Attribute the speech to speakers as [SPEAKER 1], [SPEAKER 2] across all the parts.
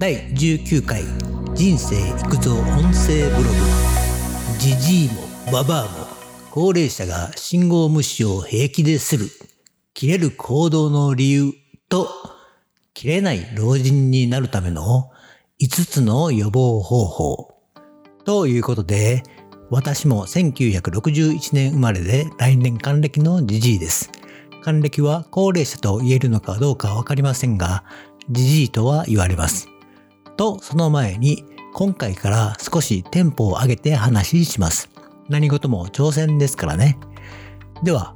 [SPEAKER 1] 第19回人生育造音声ブログジジイもババアも高齢者が信号無視を平気でする切れる行動の理由と切れない老人になるための5つの予防方法ということで私も1961年生まれで来年還暦のジジイです。還暦は高齢者と言えるのかどうかわかりませんが、ジジイとは言われます。と、その前に、今回から少しテンポを上げて話します。何事も挑戦ですからね。では、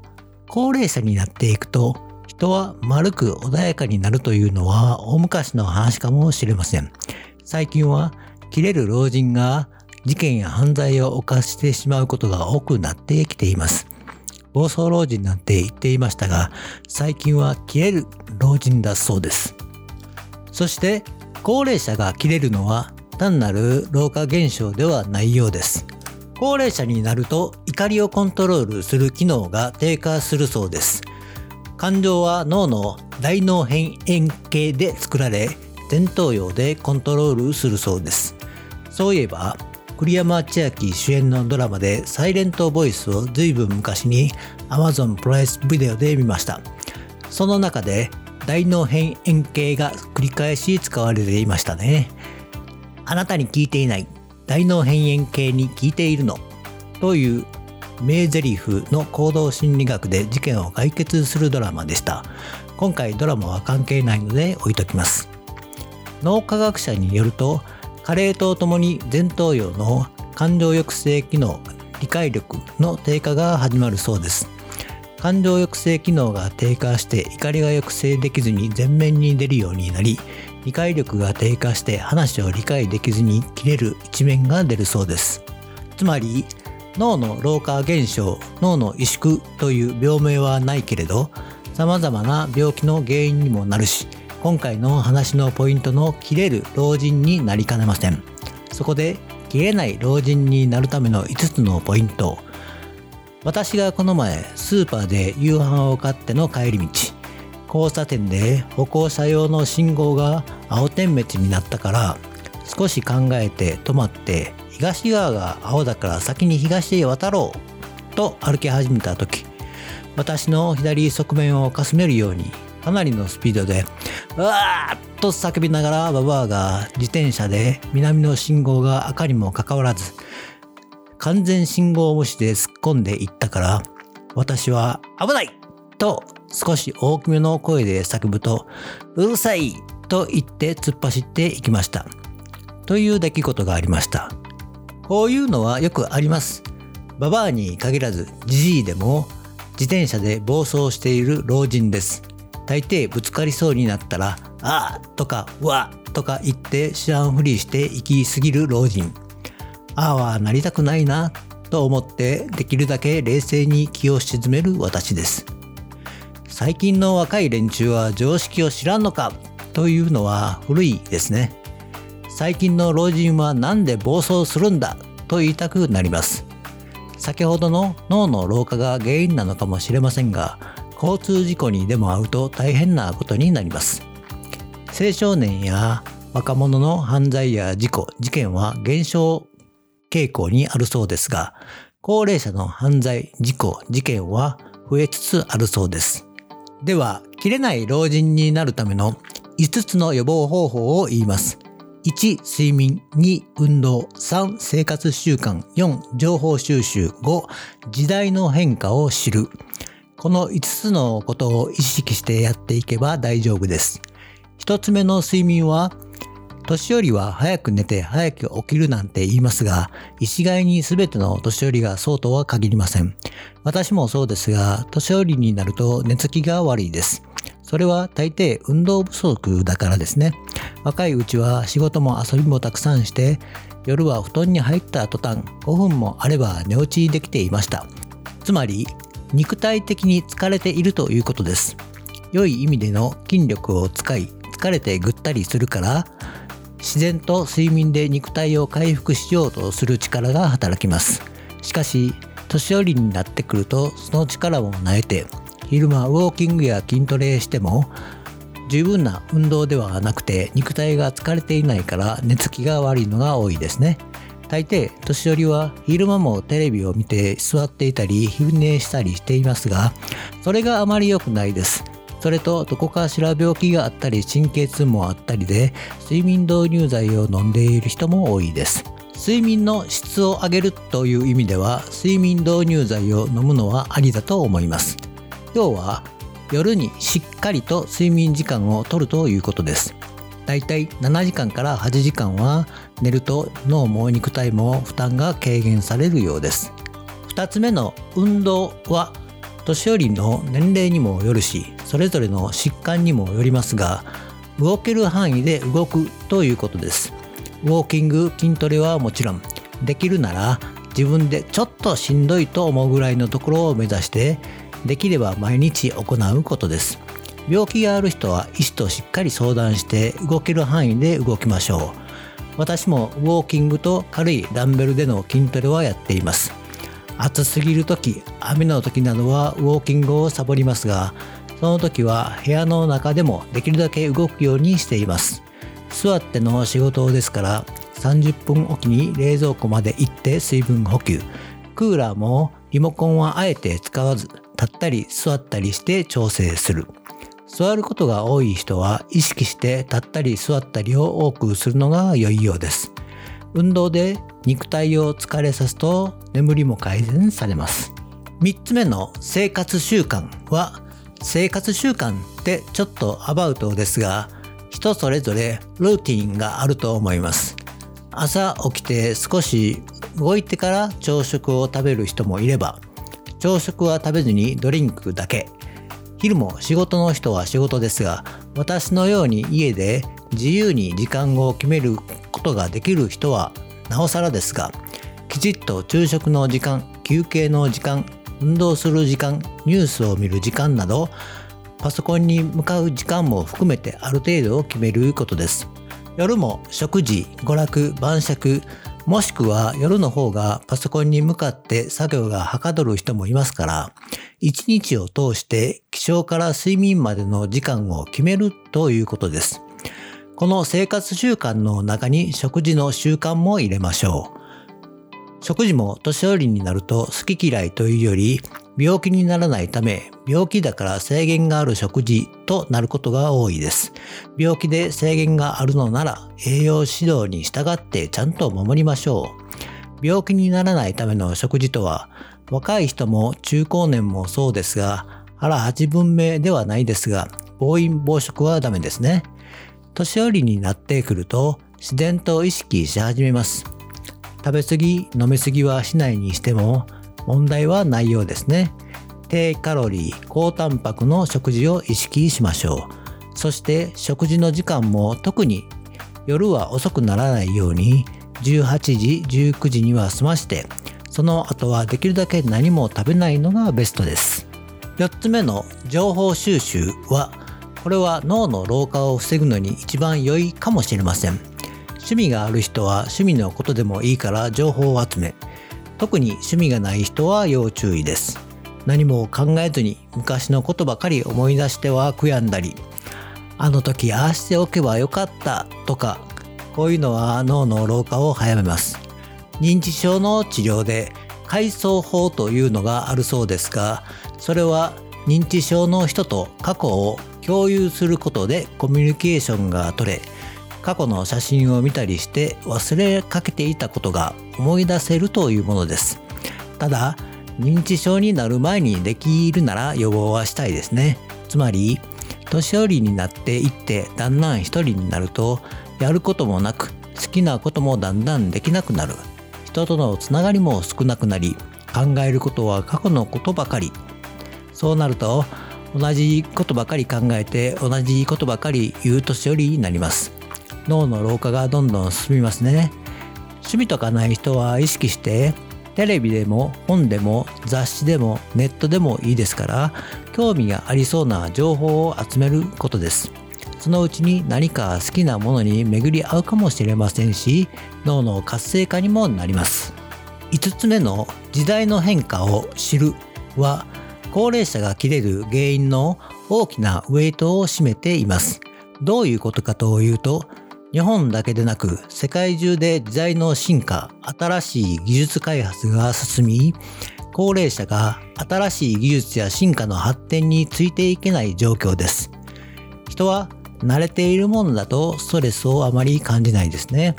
[SPEAKER 1] 高齢者になっていくと、人は丸く穏やかになるというのは大昔の話かもしれません。最近は、切れる老人が事件や犯罪を犯してしまうことが多くなってきています。暴走老人なんて言っていましたが、最近は切れる老人だそうです。そして、高齢者が切れるのは単なる老化現象ではないようです。高齢者になると怒りをコントロールする機能が低下するそうです。感情は脳の大脳辺縁系で作られ、前頭葉でコントロールするそうです。そういえば、栗山千明主演のドラマでサイレントボイスを随分昔に Amazon プライスビデオで見ました。その中で大脳辺縁系が繰り返し使われていましたね。あなたに聞いていない大脳辺縁系に聞いているのという名台詞の行動心理学で事件を解決するドラマでした。今回ドラマは関係ないので置いときます。脳科学者によると加齢とともに前頭葉の感情抑制機能理解力の低下が始まるそうです感情抑制機能が低下して怒りが抑制できずに前面に出るようになり理解力が低下して話を理解できずに切れる一面が出るそうです。つまり脳の老化現象脳の萎縮という病名はないけれど様々な病気の原因にもなるし今回の話のポイントの切れる老人になりかねません。そこで切れない老人になるための5つのポイント。私がこの前スーパーで夕飯を買っての帰り道交差点で歩行者用の信号が青点滅になったから少し考えて止まって東側が青だから先に東へ渡ろうと歩き始めた時私の左側面をかすめるようにかなりのスピードでうわーっと叫びながらババアが自転車で南の信号が赤にもかかわらず完全信号無視で突っ込んでいったから私は危ない！と少し大きめの声で叫ぶとうるさい！と言って突っ走っていきました。という出来事がありました。こういうのはよくあります。ババアに限らずジジイでも自転車で暴走している老人です。大抵ぶつかりそうになったら「ああ」とか「うわ」とか言って知らんふりして行き過ぎる老人。ああはなりたくないなと思ってできるだけ冷静に気を沈める私です。最近の若い連中は常識を知らんのかというのは古いですね。最近の老人は何で暴走するんだと言いたくなります。先ほどの脳の老化が原因なのかもしれませんが交通事故にでも遭うと大変なことになります。青少年や若者の犯罪や事故事件は減少傾向にあるそうですが高齢者の犯罪事故事件は増えつつあるそうです。では切れない老人になるための5つの予防方法を言います。1睡眠。2運動。3生活習慣。4情報収集。5時代の変化を知る。この5つのことを意識してやっていけば大丈夫です。1つ目の睡眠は、年寄りは早く寝て早く起きるなんて言いますが、一概に全ての年寄りがそうとは限りません。私もそうですが、年寄りになると寝つきが悪いです。それは大抵運動不足だからですね。若いうちは仕事も遊びもたくさんして、夜は布団に入った途端5分もあれば寝落ちできていました。つまり、肉体的に疲れているということです。良い意味での筋力を使い、疲れてぐったりするから、自然と睡眠で肉体を回復しようとする力が働きます。しかし、年寄りになってくるとその力も萎えて、昼間ウォーキングや筋トレしても、十分な運動ではなくて肉体が疲れていないから寝つきが悪いのが多いですね大抵年寄りは昼間もテレビを見て座っていたり昼寝したりしていますがそれがあまり良くないですそれとどこかしら病気があったり神経痛もあったりで睡眠導入剤を飲んでいる人も多いです。睡眠の質を上げるという意味では睡眠導入剤を飲むのはありだと思います。要は夜にしっかりと睡眠時間をとるということです。だいたい7時間から8時間は寝ると脳も肉体も負担が軽減されるようです。2つ目の運動は年寄りの年齢にもよるしそれぞれの疾患にもよりますが動ける範囲で動くということです。ウォーキング筋トレはもちろんできるなら自分でちょっとしんどいと思うぐらいのところを目指してできれば毎日行うことです。病気がある人は医師としっかり相談して動ける範囲で動きましょう。私もウォーキングと軽いダンベルでの筋トレはやっています。暑すぎる時雨の時などはウォーキングをサボりますがその時は部屋の中でもできるだけ動くようにしています。座っての仕事ですから30分おきに冷蔵庫まで行って水分補給。クーラーもリモコンはあえて使わず立ったり座ったりして調整する。座ることが多い人は意識して立ったり座ったりを多くするのが良いようです。運動で肉体を疲れさすと眠りも改善されます。3つ目の生活習慣は生活習慣ってちょっとアバウトですが人それぞれルーティンがあると思います。朝起きて少し動いてから朝食を食べる人もいれば朝食は食べずにドリンクだけ。昼も仕事の人は仕事ですが私のように家で自由に時間を決めることができる人はなおさらですがきちっと昼食の時間休憩の時間運動する時間ニュースを見る時間などパソコンに向かう時間も含めてある程度を決めることです夜も食事娯楽晩酌もしくは夜の方がパソコンに向かって作業がはかどる人もいますから、一日を通して起床から睡眠までの時間を決めるということです。この生活習慣の中に食事の習慣も入れましょう。食事も年寄りになると好き嫌いというより病気にならないため病気だから制限がある食事となることが多いです。病気で制限があるのなら栄養指導に従ってちゃんと守りましょう。病気にならないための食事とは若い人も中高年もそうですが腹八分目ではないですが暴飲暴食はダメですね。年寄りになってくると自然と意識し始めます。食べ過ぎ飲み過ぎはしないにしても問題はないようですね。低カロリー高タンパクの食事を意識しましょう。そして食事の時間も特に夜は遅くならないように18時19時には済ましてその後はできるだけ何も食べないのがベストです。4つ目の情報収集はこれは脳の老化を防ぐのに一番良いかもしれません。趣味がある人は趣味のことでもいいから情報を集め特に趣味がない人は要注意です。何も考えずに昔のことばかり思い出しては悔やんだりあの時ああしておけばよかったとかこういうのは脳の老化を早めます。認知症の治療で階層法というのがあるそうですがそれは認知症の人と過去を共有することでコミュニケーションが取れ過去の写真を見たりして忘れかけていたことが思い出せるというものです。ただ認知症になる前にできるなら予防はしたいですね。つまり年寄りになっていってだんだん一人になるとやることもなく好きなこともだんだんできなくなる。人とのつながりも少なくなり考えることは過去のことばかり。そうなると同じことばかり考えて同じことばかり言う年寄りになります。脳の老化がどんどん進みますね。趣味とかない人は意識してテレビでも本でも雑誌でもネットでもいいですから興味がありそうな情報を集めることです。そのうちに何か好きなものに巡り合うかもしれませんし脳の活性化にもなります。5つ目の時代の変化を知るは高齢者が切れる原因の大きなウェイトを占めています。どういうことかというと、日本だけでなく世界中で時代の進化、新しい技術開発が進み、高齢者が新しい技術や進化の発展についていけない状況です。人は慣れているものだとストレスをあまり感じないですね。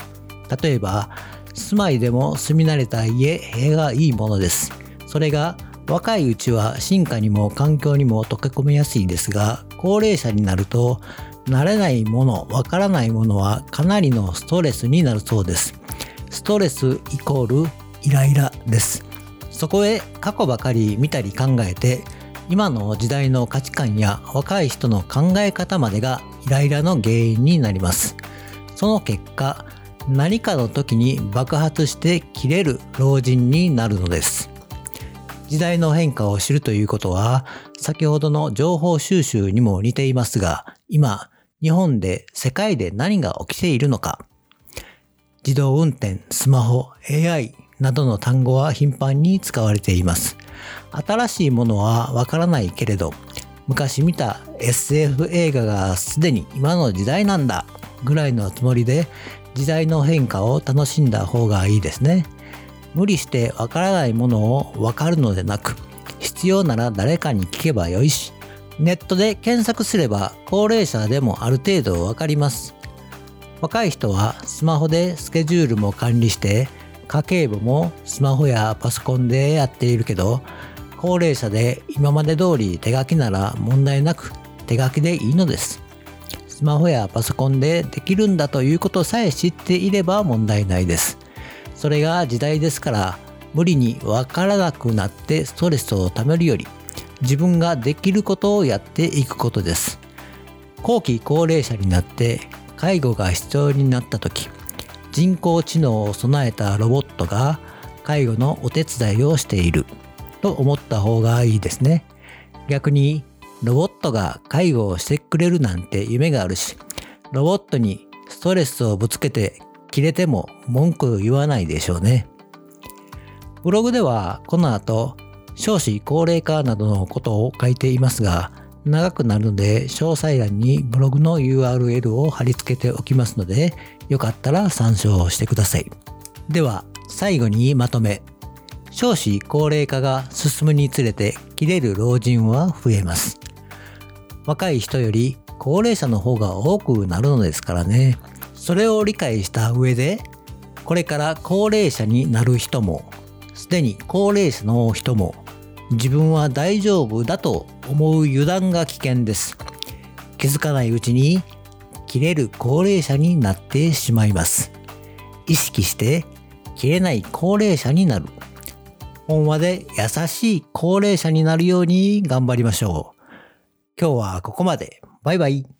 [SPEAKER 1] 例えば、住まいでも住み慣れた家、部屋がいいものです。それが若いうちは進化にも環境にも溶け込みやすいですが、高齢者になると慣れないもの、わからないものはかなりのストレスになるそうです。ストレスイコールイライラです。そこへ過去ばかり見たり考えて、今の時代の価値観や若い人の考え方までがイライラの原因になります。その結果、何かの時に爆発して切れる老人になるのです。時代の変化を知るということは、先ほどの情報収集にも似ていますが、今、日本で世界で何が起きているのか。自動運転、スマホ、AI などの単語は頻繁に使われています。新しいものはわからないけれど、昔見た SF 映画がすでに今の時代なんだぐらいのつもりで時代の変化を楽しんだ方がいいですね。無理してわからないものをわかるのでなく、必要なら誰かに聞けばよいし、ネットで検索すれば高齢者でもある程度わかります。若い人はスマホでスケジュールも管理して家計簿もスマホやパソコンでやっているけど高齢者で今まで通り手書きなら問題なく手書きでいいのです。スマホやパソコンでできるんだということさえ知っていれば問題ないです。それが時代ですから無理にわからなくなってストレスをためるより自分ができることをやっていくことです。後期高齢者になって介護が必要になった時人工知能を備えたロボットが介護のお手伝いをしていると思った方がいいですね。逆にロボットが介護をしてくれるなんて夢があるしロボットにストレスをぶつけて切れても文句言わないでしょうね。ブログではこの後少子高齢化などのことを書いていますが長くなるので詳細欄にブログの URL を貼り付けておきますのでよかったら参照してください。では最後にまとめ。少子高齢化が進むにつれて切れる老人は増えます。若い人より高齢者の方が多くなるのですからね。それを理解した上で、これから高齢者になる人も、すでに高齢者の人も、自分は大丈夫だと思う油断が危険です。気づかないうちに、切れる高齢者になってしまいます。意識して、切れない高齢者になる。本話で優しい高齢者になるように頑張りましょう。今日はここまで。バイバイ。